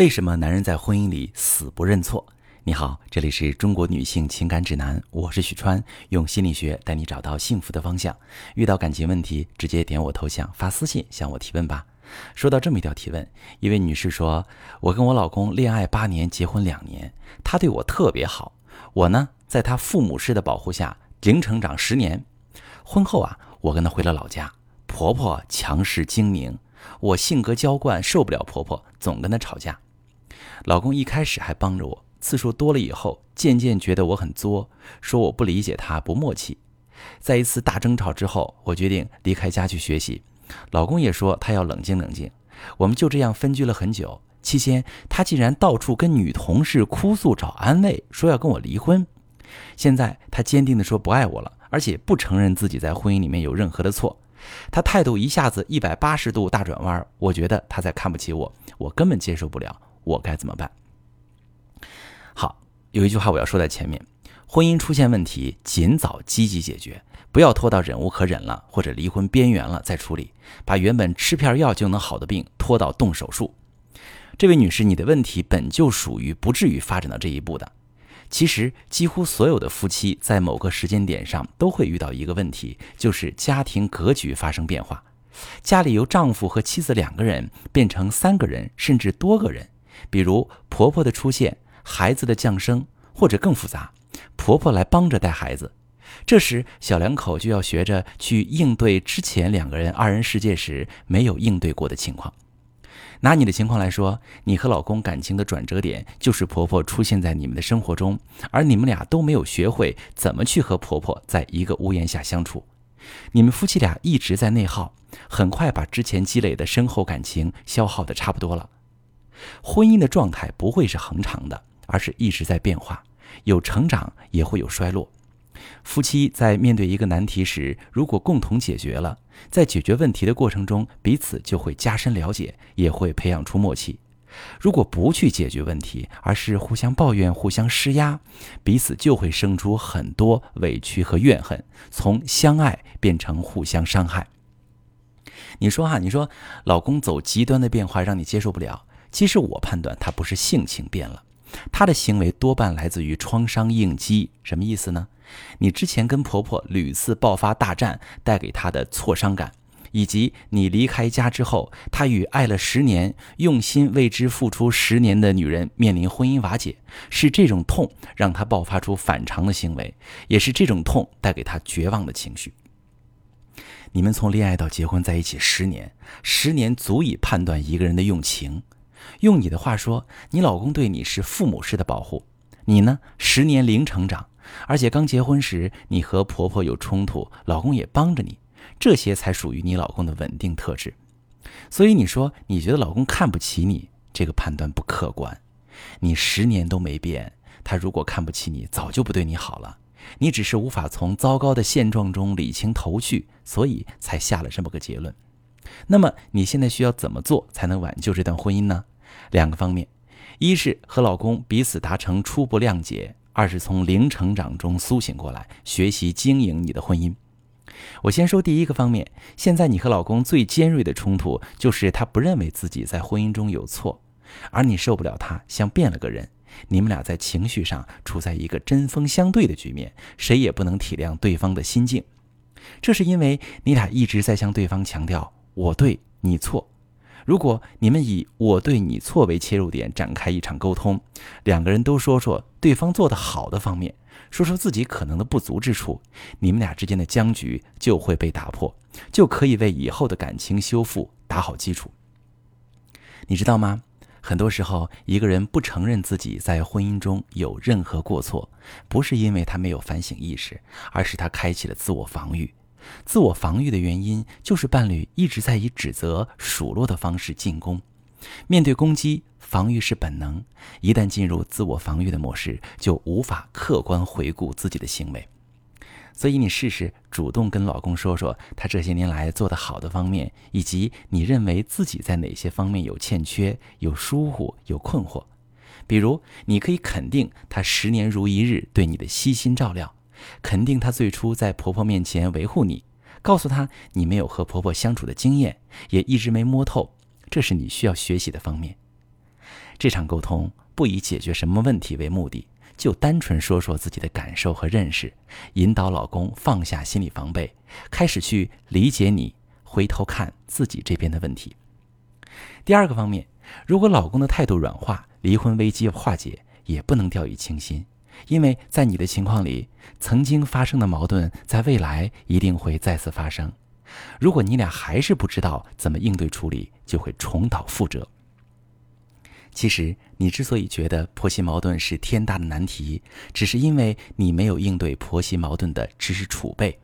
为什么男人在婚姻里死不认错？你好，这里是中国女性情感指南，我是许川，用心理学带你找到幸福的方向。遇到感情问题，直接点我头像发私信向我提问吧。说到这么一条提问，一位女士说：“我跟我老公恋爱八年，结婚两年，他对我特别好，我呢在他父母式的保护下零成长十年。婚后啊，我跟他回了老家，婆婆强势精明，我性格娇惯，受不了婆婆，总跟她吵架。”老公一开始还帮着我，次数多了以后，渐渐觉得我很作，说我不理解他，不默契。在一次大争吵之后，我决定离开家去学习。老公也说他要冷静冷静。我们就这样分居了很久，期间他竟然到处跟女同事哭诉找安慰，说要跟我离婚。现在他坚定地说不爱我了，而且不承认自己在婚姻里面有任何的错。他态度一下子一百八十度大转弯，我觉得他在看不起我，我根本接受不了。我该怎么办？好，有一句话我要说在前面：婚姻出现问题，尽早积极解决，不要拖到忍无可忍了或者离婚边缘了再处理，把原本吃片药就能好的病拖到动手术。这位女士，你的问题本就属于不至于发展到这一步的。其实，几乎所有的夫妻在某个时间点上都会遇到一个问题，就是家庭格局发生变化，家里由丈夫和妻子两个人变成三个人甚至多个人。比如婆婆的出现，孩子的降生，或者更复杂，婆婆来帮着带孩子，这时小两口就要学着去应对之前两个人二人世界时没有应对过的情况。拿你的情况来说，你和老公感情的转折点就是婆婆出现在你们的生活中，而你们俩都没有学会怎么去和婆婆在一个屋檐下相处，你们夫妻俩一直在内耗，很快把之前积累的深厚感情消耗的差不多了。婚姻的状态不会是恒长的，而是一直在变化，有成长也会有衰落。夫妻在面对一个难题时，如果共同解决了，在解决问题的过程中，彼此就会加深了解，也会培养出默契。如果不去解决问题，而是互相抱怨、互相施压，彼此就会生出很多委屈和怨恨，从相爱变成互相伤害。你说哈，你说老公走极端的变化让你接受不了。其实我判断他不是性情变了，他的行为多半来自于创伤应激。什么意思呢？你之前跟婆婆屡次爆发大战带给他的挫伤感，以及你离开家之后，他与爱了十年、用心为之付出十年的女人面临婚姻瓦解，是这种痛让他爆发出反常的行为，也是这种痛带给他绝望的情绪。你们从恋爱到结婚在一起十年，十年足以判断一个人的用情。用你的话说，你老公对你是父母式的保护，你呢十年零成长，而且刚结婚时你和婆婆有冲突，老公也帮着你，这些才属于你老公的稳定特质。所以你说你觉得老公看不起你，这个判断不客观。你十年都没变，他如果看不起你，早就不对你好了。你只是无法从糟糕的现状中理清头绪，所以才下了这么个结论。那么你现在需要怎么做才能挽救这段婚姻呢？两个方面，一是和老公彼此达成初步谅解；二是从零成长中苏醒过来，学习经营你的婚姻。我先说第一个方面，现在你和老公最尖锐的冲突就是他不认为自己在婚姻中有错，而你受不了他像变了个人。你们俩在情绪上处在一个针锋相对的局面，谁也不能体谅对方的心境。这是因为你俩一直在向对方强调“我对你错”。如果你们以我对你错为切入点展开一场沟通，两个人都说说对方做的好的方面，说说自己可能的不足之处，你们俩之间的僵局就会被打破，就可以为以后的感情修复打好基础。你知道吗？很多时候，一个人不承认自己在婚姻中有任何过错，不是因为他没有反省意识，而是他开启了自我防御。自我防御的原因就是伴侣一直在以指责、数落的方式进攻。面对攻击，防御是本能。一旦进入自我防御的模式，就无法客观回顾自己的行为。所以，你试试主动跟老公说说他这些年来做的好的方面，以及你认为自己在哪些方面有欠缺、有疏忽、有困惑。比如，你可以肯定他十年如一日对你的悉心照料。肯定她最初在婆婆面前维护你，告诉她你没有和婆婆相处的经验，也一直没摸透，这是你需要学习的方面。这场沟通不以解决什么问题为目的，就单纯说说自己的感受和认识，引导老公放下心理防备，开始去理解你，回头看自己这边的问题。第二个方面，如果老公的态度软化，离婚危机化解也不能掉以轻心。因为在你的情况里，曾经发生的矛盾，在未来一定会再次发生。如果你俩还是不知道怎么应对处理，就会重蹈覆辙。其实，你之所以觉得婆媳矛盾是天大的难题，只是因为你没有应对婆媳矛盾的知识储备。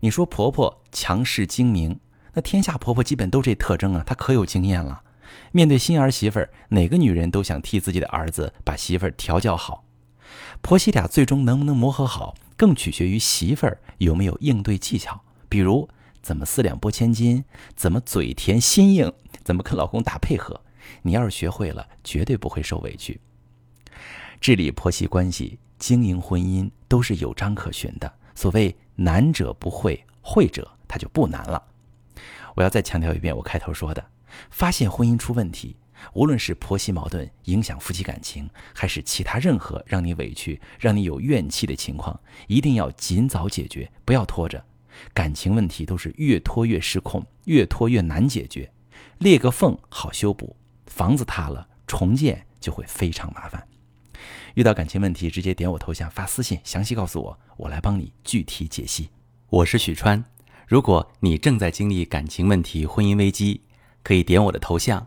你说婆婆强势精明，那天下婆婆基本都这特征啊，她可有经验了。面对新儿媳妇儿，哪个女人都想替自己的儿子把媳妇儿调教好。婆媳俩最终能不能磨合好，更取决于媳妇儿有没有应对技巧。比如，怎么四两拨千斤，怎么嘴甜心硬，怎么跟老公打配合。你要是学会了，绝对不会受委屈。治理婆媳关系、经营婚姻都是有章可循的。所谓难者不会，会者他就不难了。我要再强调一遍，我开头说的，发现婚姻出问题。无论是婆媳矛盾影响夫妻感情，还是其他任何让你委屈、让你有怨气的情况，一定要尽早解决，不要拖着。感情问题都是越拖越失控，越拖越难解决。裂个缝好修补，房子塌了重建就会非常麻烦。遇到感情问题，直接点我头像发私信，详细告诉我，我来帮你具体解析。我是许川，如果你正在经历感情问题、婚姻危机，可以点我的头像。